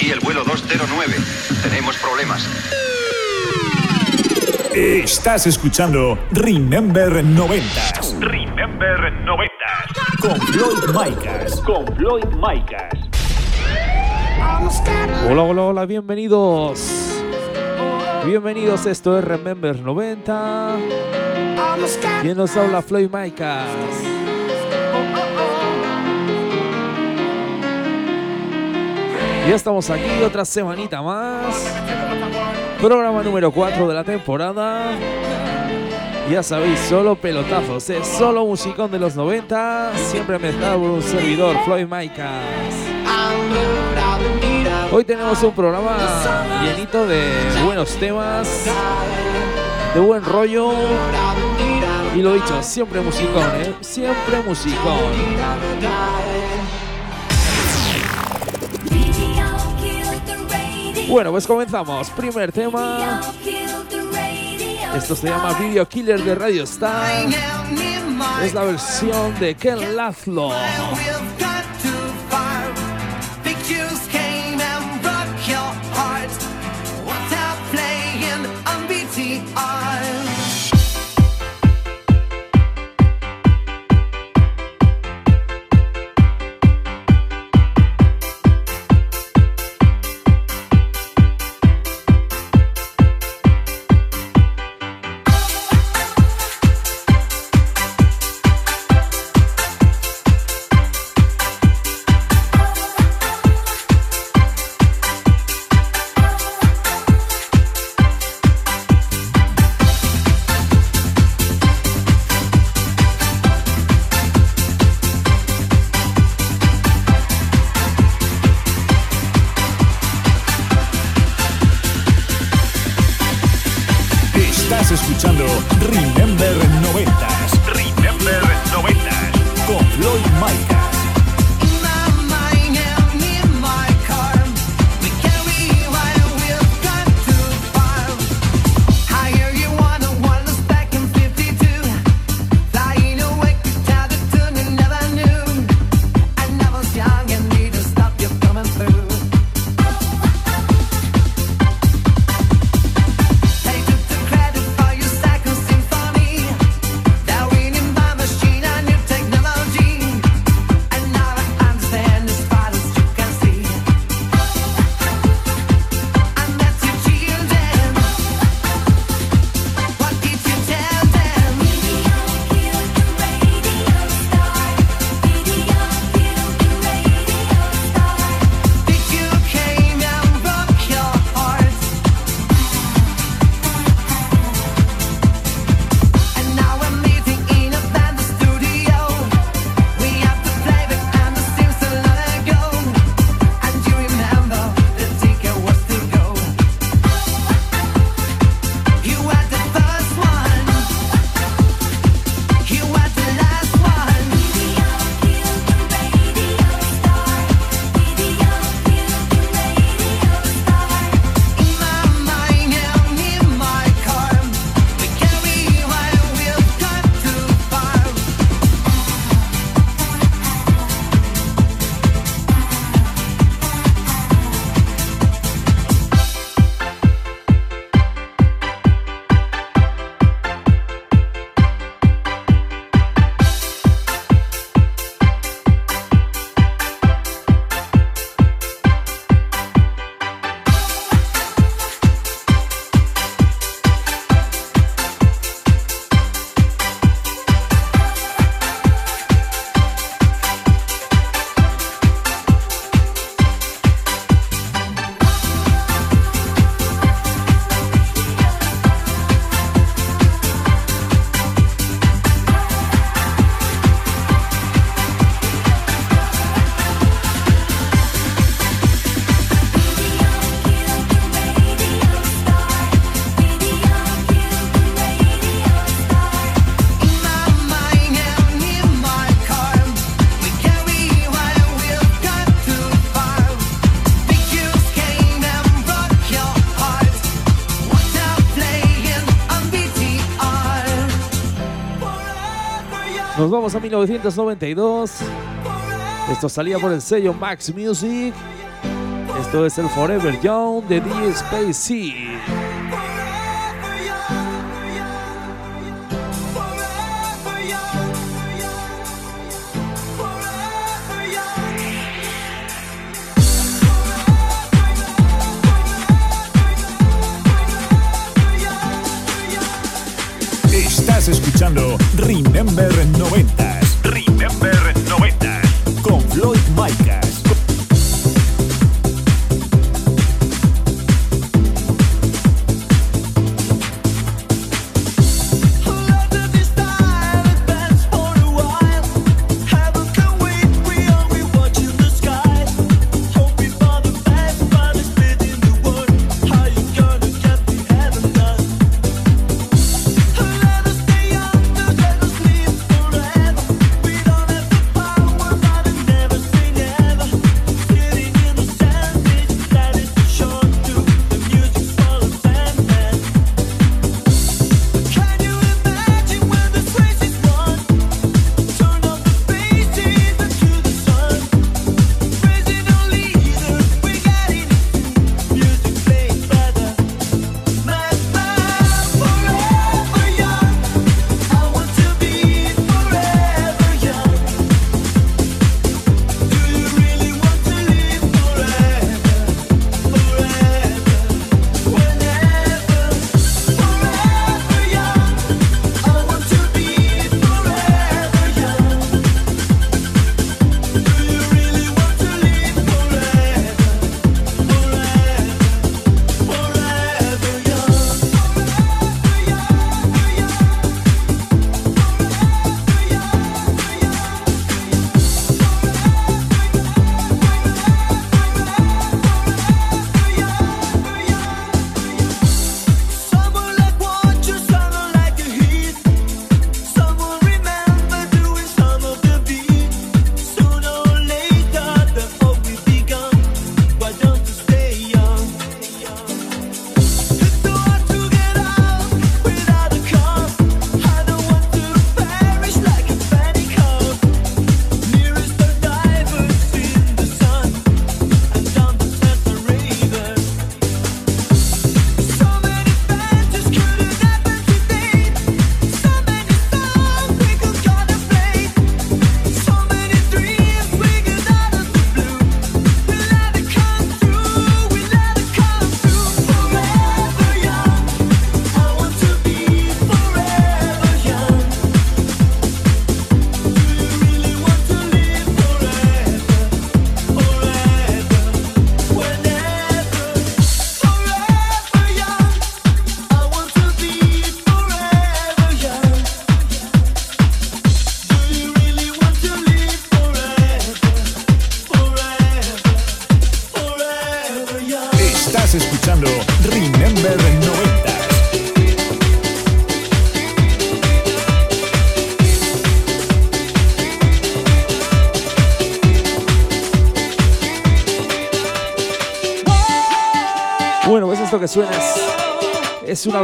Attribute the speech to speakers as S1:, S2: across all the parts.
S1: Aquí el vuelo 209. Tenemos problemas.
S2: Estás escuchando Remember 90
S3: Remember 90.
S2: con Floyd Micas.
S3: Con Floyd Micas. Hola, hola, hola, bienvenidos. Bienvenidos, esto es Remember 90. ¿Quién nos habla? Floyd Micas. Ya estamos aquí otra semanita más. Programa número 4 de la temporada. Ya sabéis, solo pelotazos, es solo musicón de los 90, siempre mezclado por un servidor, Floyd Micas. Hoy tenemos un programa llenito de buenos temas, de buen rollo. Y lo dicho, siempre musicón, ¿eh? Siempre musicón. Bueno, pues comenzamos. Primer tema. Esto se llama Video Killer de Radio Star. Es la versión de Ken Laszlo. Vamos a 1992. Esto salía por el sello Max Music. Esto es el Forever Young de D.
S4: Estás escuchando Remember 90s. Remember 90s. Con Floyd Micas.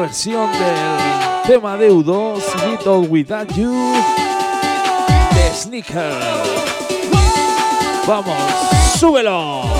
S3: Versión del tema de U2, Little Without You, de Sneaker. Vamos, súbelo.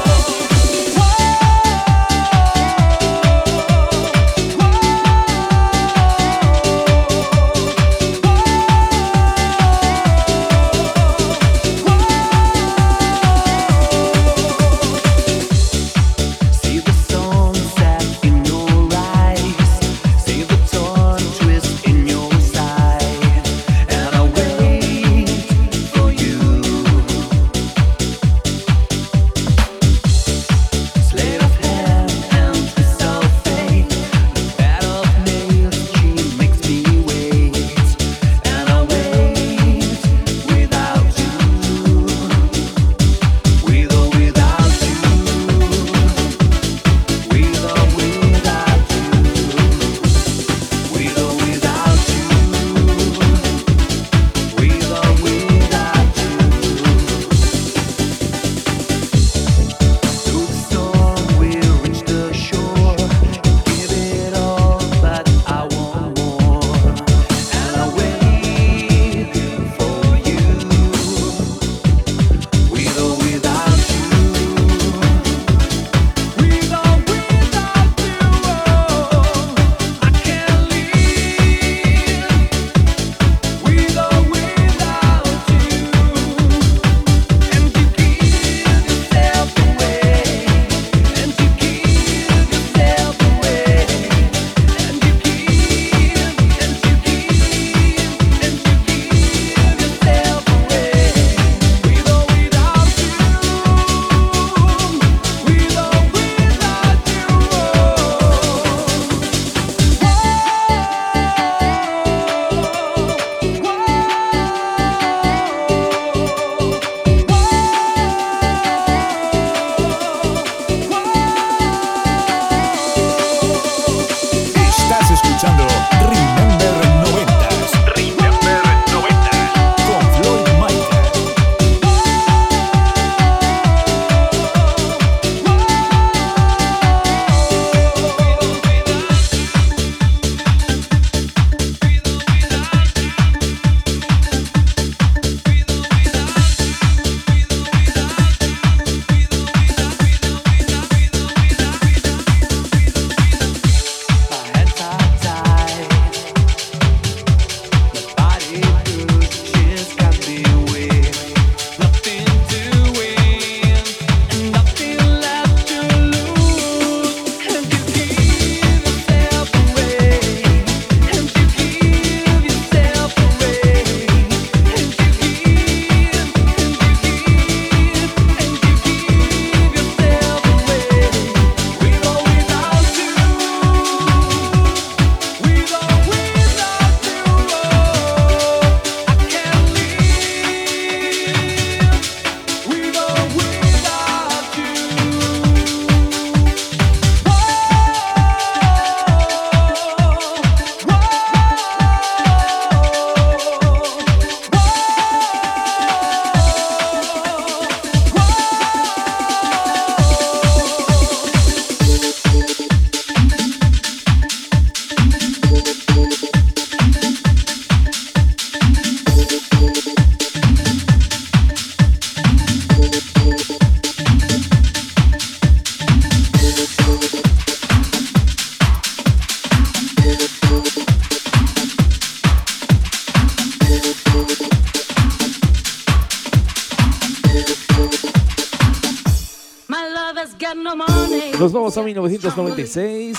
S3: 1996.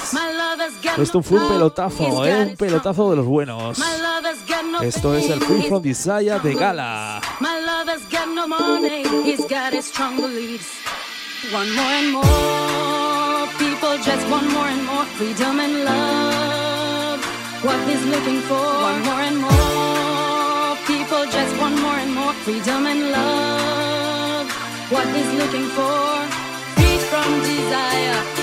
S3: Esto fue un pelotazo, ¿eh? un pelotazo de los buenos. Esto es el Free From Desire de Gala.
S5: One more and more more freedom and love. What he's looking for. One more and more people just want more and more freedom and love. What he's looking for. Free from desire.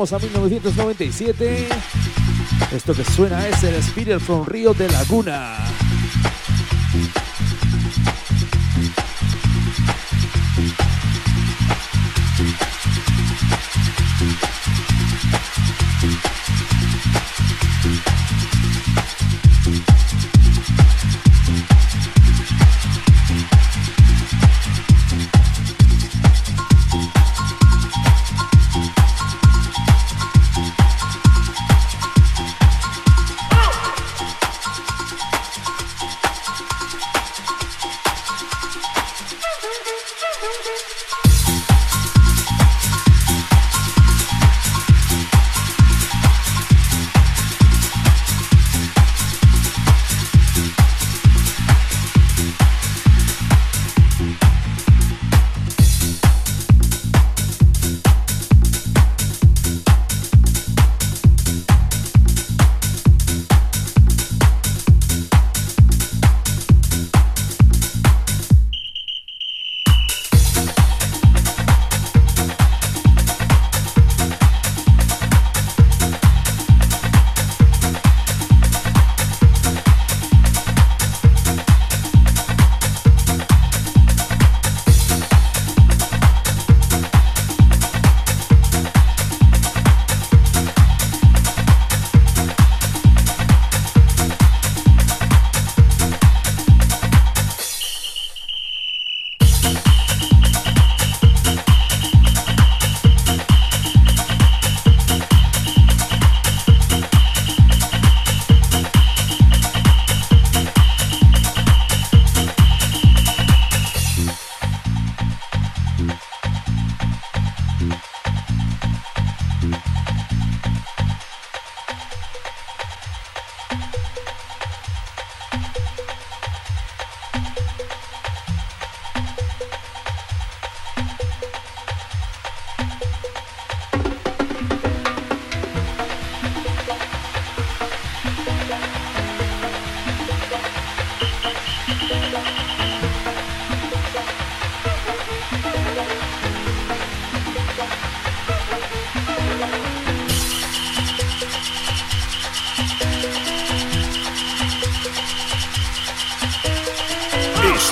S3: a 1997. Esto que suena es el Spirit from Río de Laguna.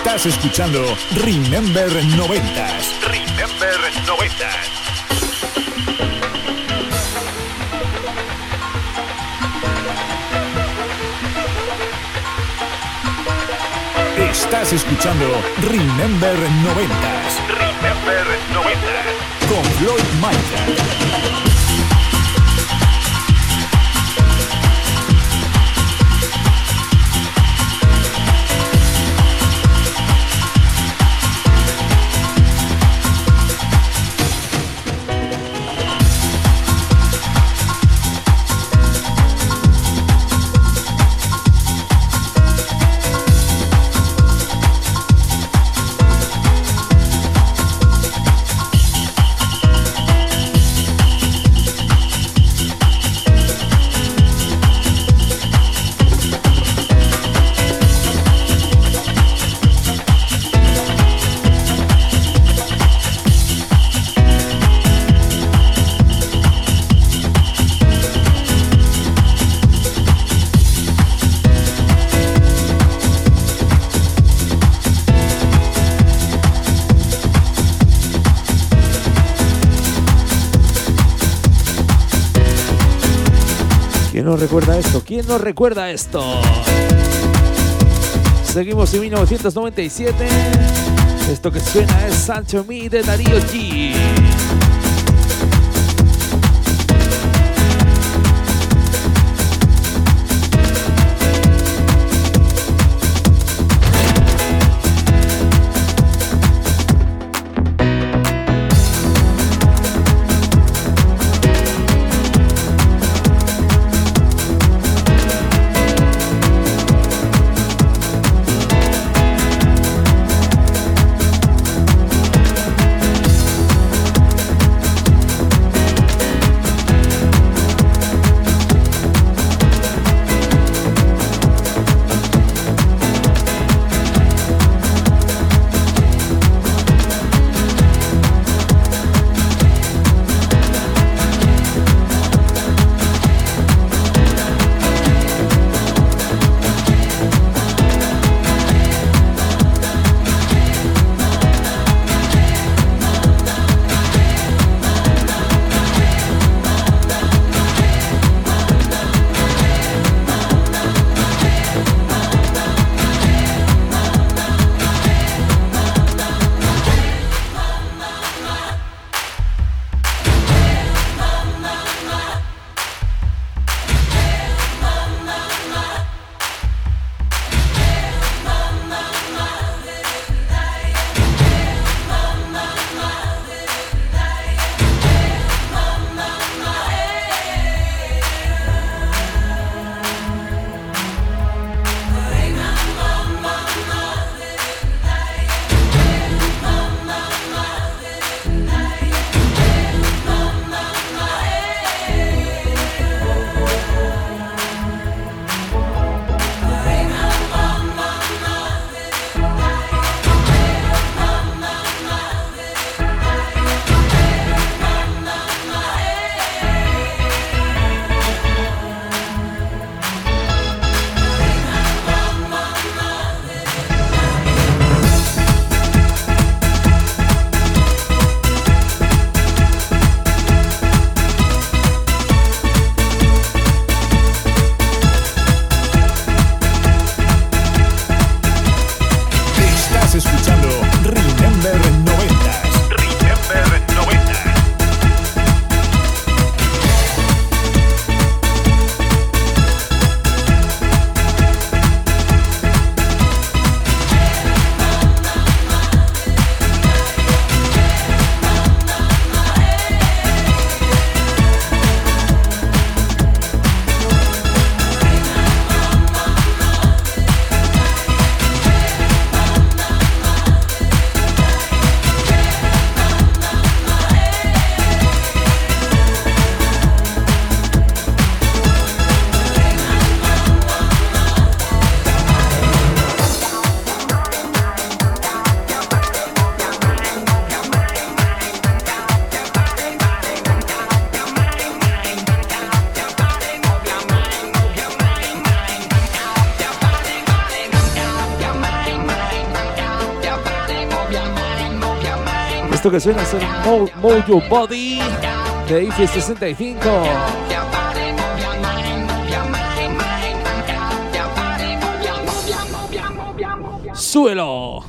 S2: Estás escuchando Remember 90s. Remember 90s. Estás escuchando Remember 90s. Remember 90s. Con Floyd Michael.
S3: Nos recuerda esto? ¿Quién nos recuerda esto? Seguimos en 1997. Esto que suena es Sancho Me de Darío G.
S6: Esto que suena es el Mo Mojo Body de IFE 65. Suelo.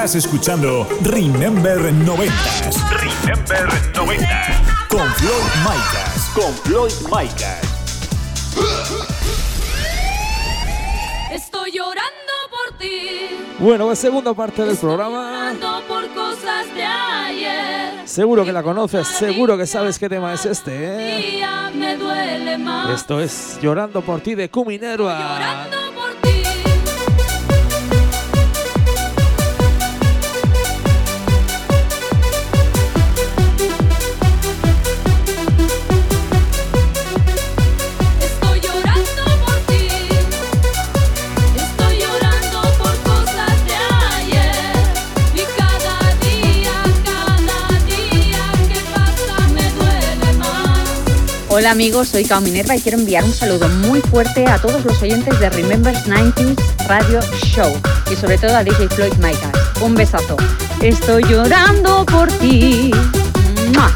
S2: Estás escuchando Remember 90s. Remember 90 Con Floyd Micas. Con Floyd Micas.
S7: Estoy llorando por ti.
S6: Bueno, la segunda parte del programa.
S7: Por cosas de ayer.
S6: Seguro que la conoces, seguro que sabes qué tema es este. ¿eh? Esto es Llorando por ti de Cuminerva.
S8: Hola amigos, soy Cao Minerva y quiero enviar un saludo muy fuerte a todos los oyentes de Remembers 90s Radio Show y sobre todo a DJ Floyd Micas. Un besazo. Estoy llorando por ti. ¡Mua!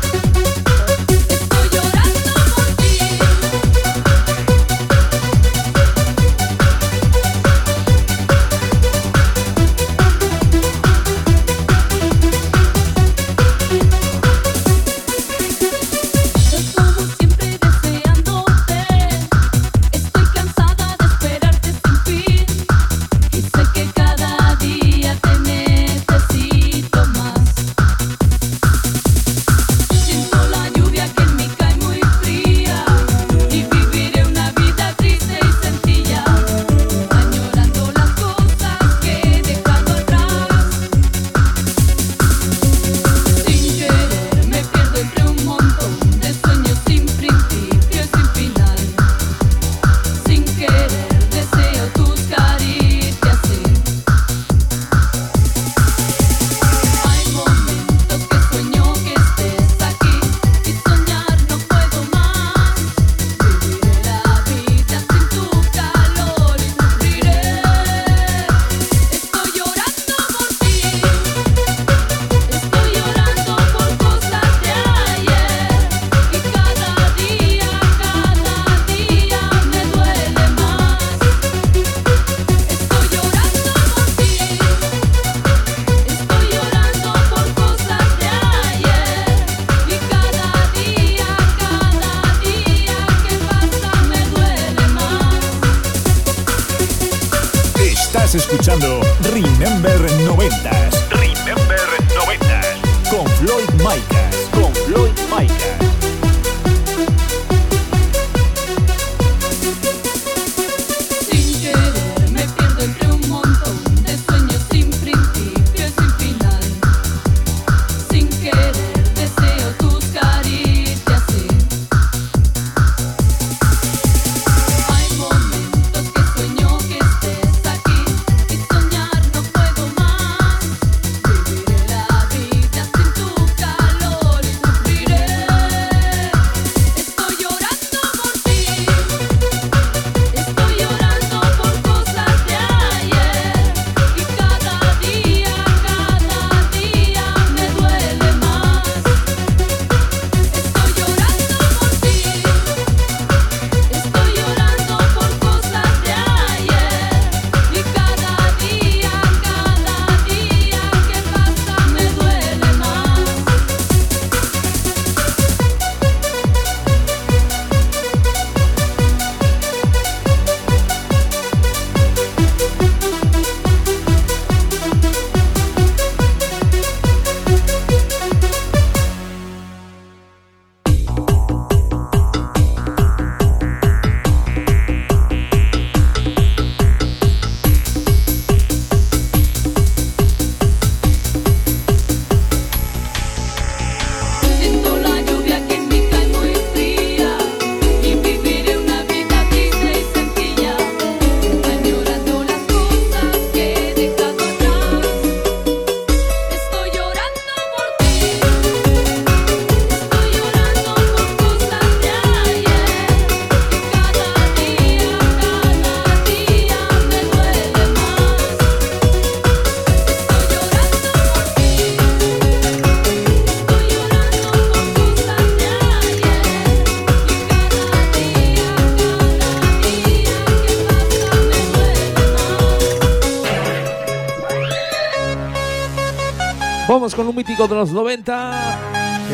S7: de
S2: los 90.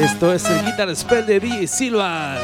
S2: Esto es el Guitar Spell de
S7: D. Silva.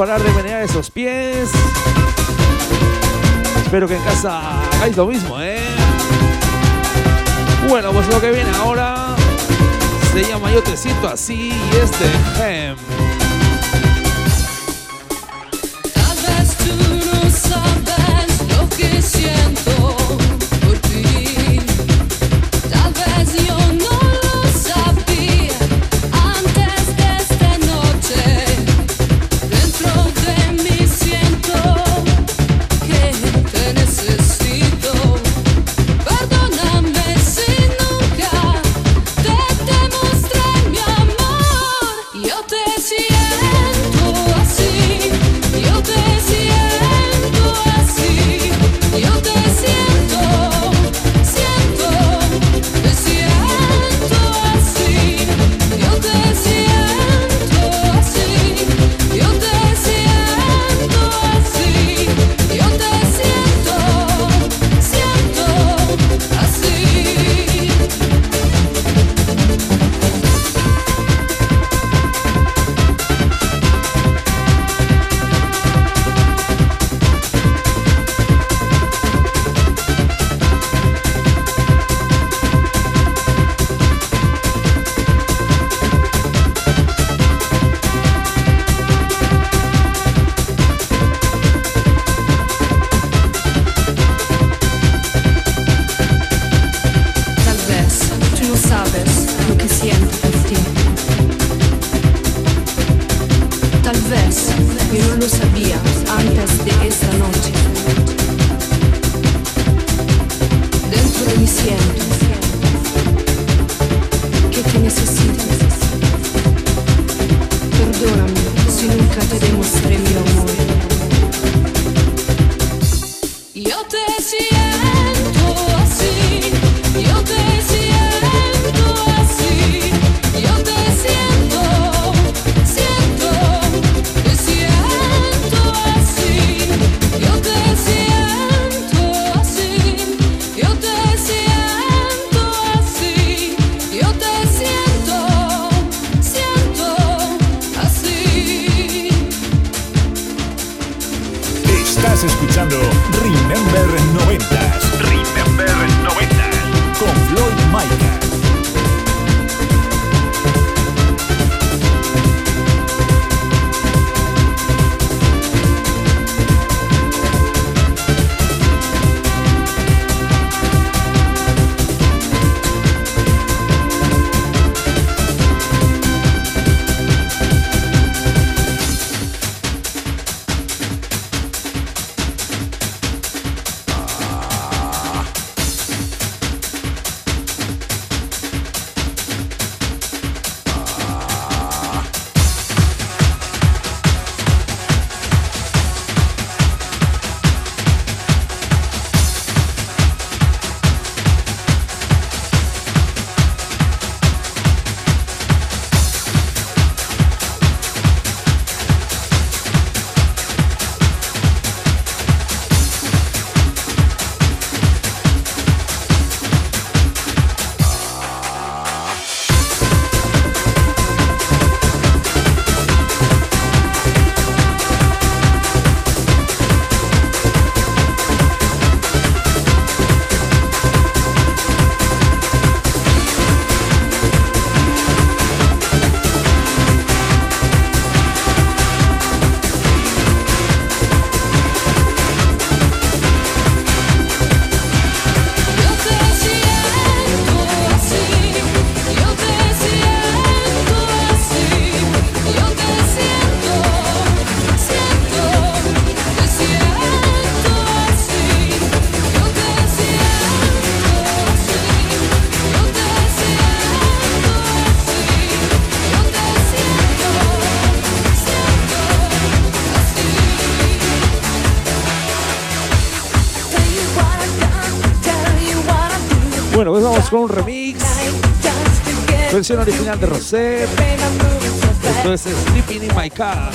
S7: parar de menear esos pies. Espero que en casa hagáis lo mismo, ¿eh? Bueno, pues lo que viene ahora se llama Yo te siento así y es
S3: con
S7: un remix. Versión original de Rosé. Esto es Sleeping in My Car.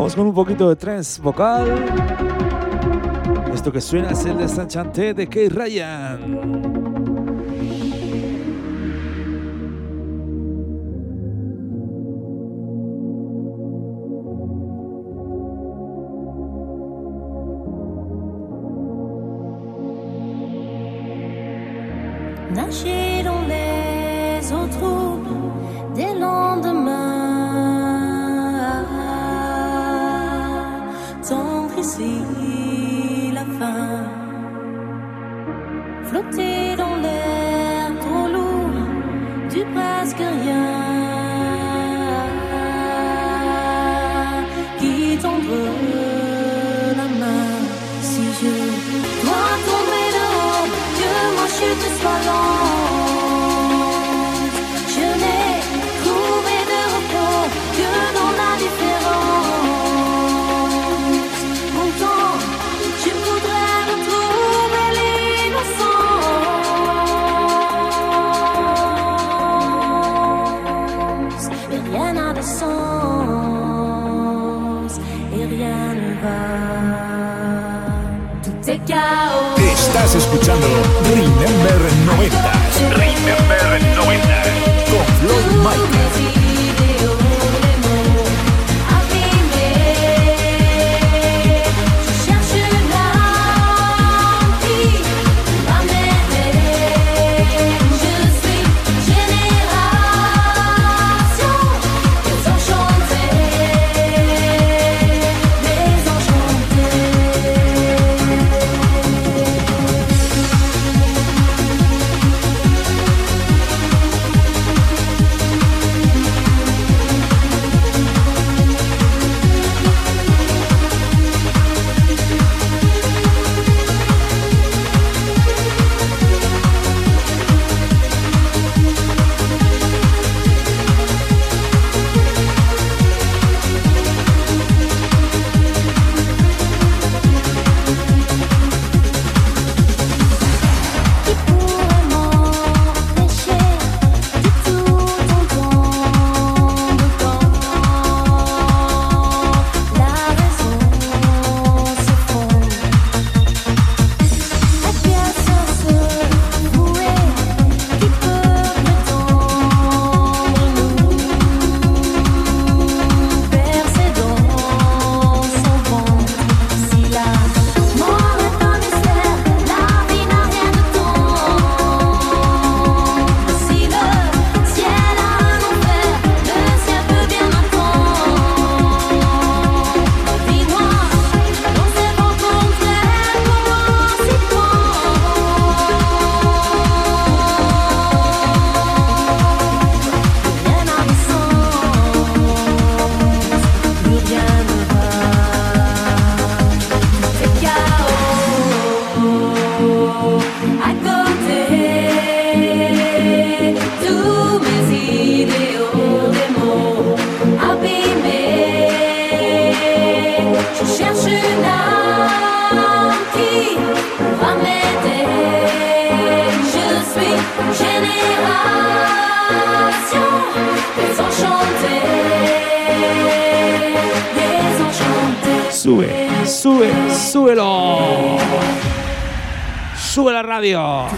S5: vamos con un poquito de trance vocal. Esto que suena es el desenchanté de Kate Ryan.
S3: Sube, sube, súbelo. Sube la radio.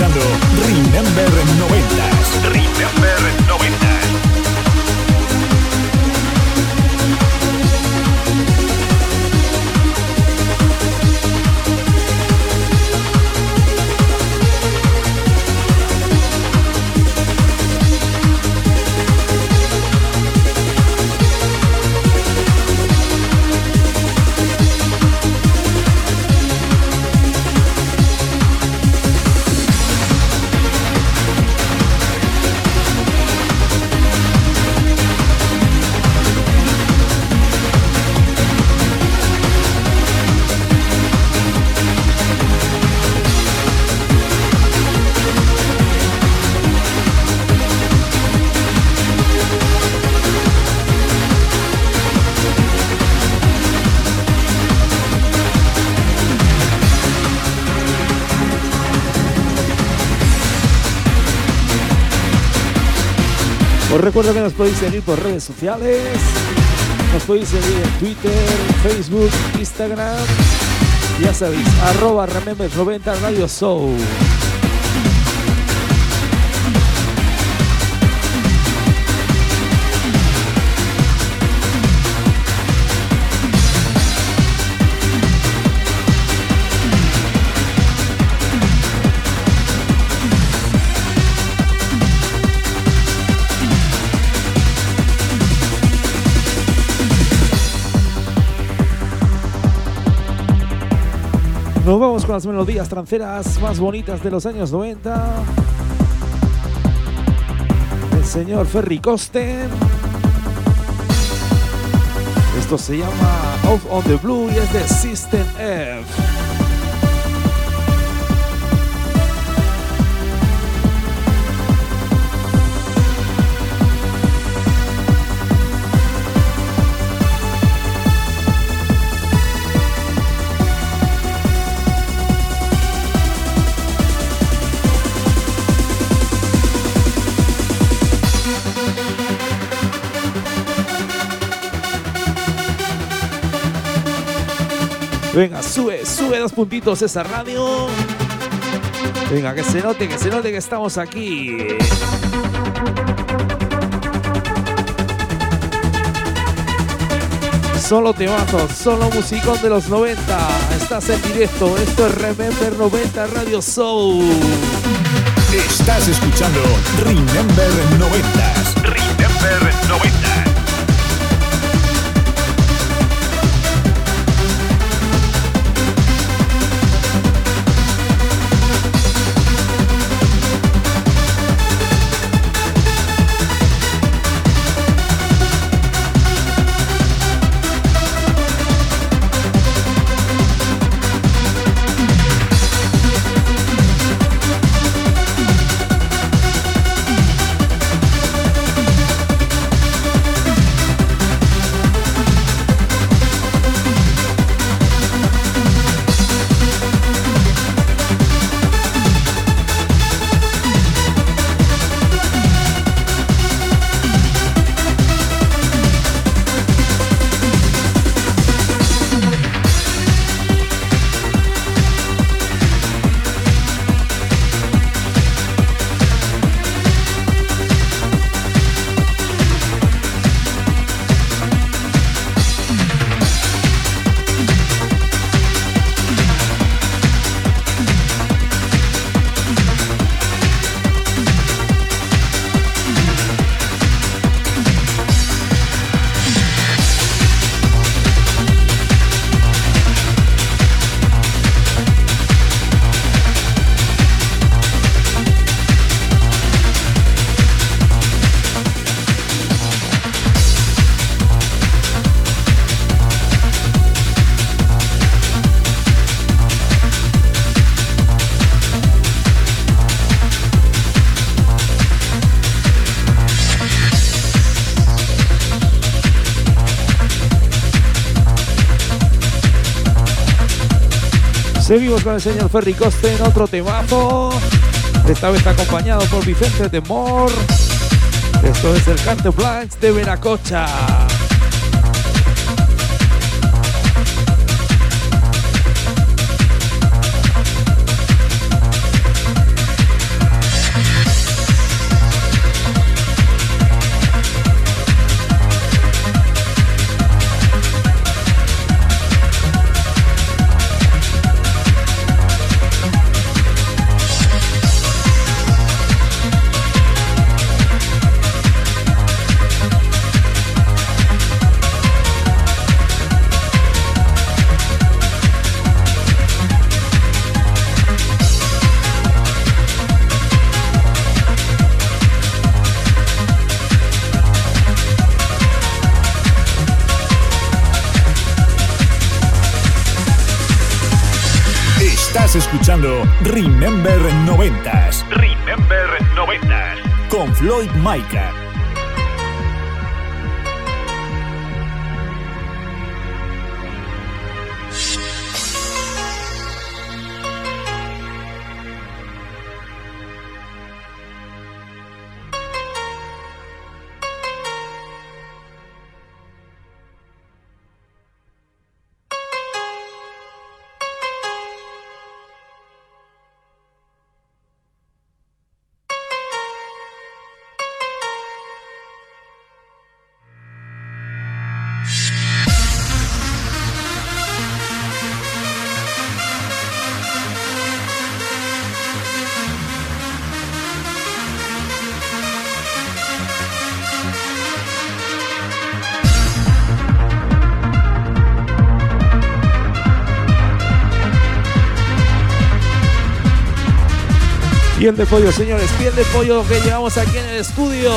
S2: Escuchando Remember 90s. Remember 90s.
S3: Os recuerdo que nos podéis seguir por redes sociales. Nos podéis seguir en Twitter, Facebook, Instagram. Ya sabéis, arroba Remember 90 Radio Show. Nos vamos con las melodías tranceras más bonitas de los años 90. El señor Ferry Costen. Esto se llama Off on the Blue y es de System F. Venga, sube, sube dos puntitos esa radio. Venga, que se note, que se note que estamos aquí. Solo temazos, solo musicón de los 90. Estás en directo. Esto es Remember 90 Radio Soul.
S2: Estás escuchando Remember 90s. Remember 90s.
S3: Con el señor Ferry Coste en otro temazo. Esta vez acompañado por Vicente de Mor. Esto es el Carte Blanche de Veracocha. Pollo, señores, piel de pollo que llevamos aquí en el estudio.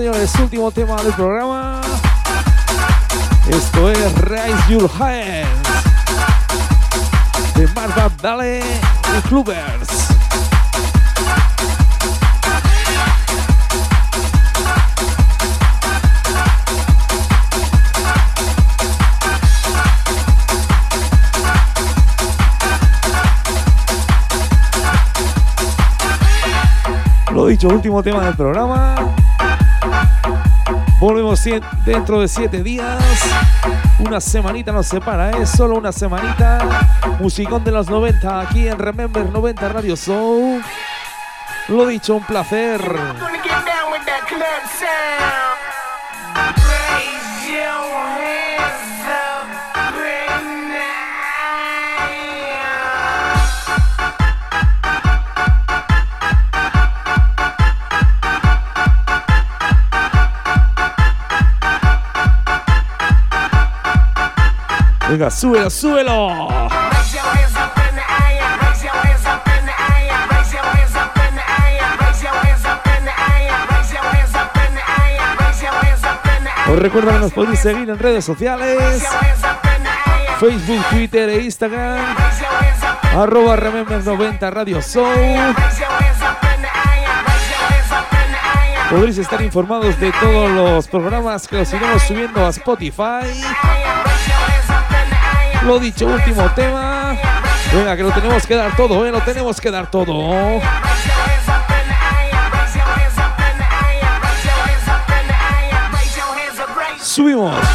S3: Señores, último tema del programa. Esto es Raise Your Hands de Marva Dale y Clubbers. Lo dicho, último tema del programa. Volvemos dentro de siete días. Una semanita nos separa, es solo una semanita. Musicón de los 90 aquí en Remember 90 Radio Show. Lo dicho, un placer.
S6: In the air.
S3: Os recuerdo que nos podéis seguir en redes sociales. Facebook, Twitter e Instagram. Arroba Remember 90 Radio Show. Podréis estar informados de todos los programas que los iremos subiendo a Spotify. Lo dicho, último tema. Venga, que lo tenemos que dar todo, ¿eh? Lo tenemos que dar todo. Subimos.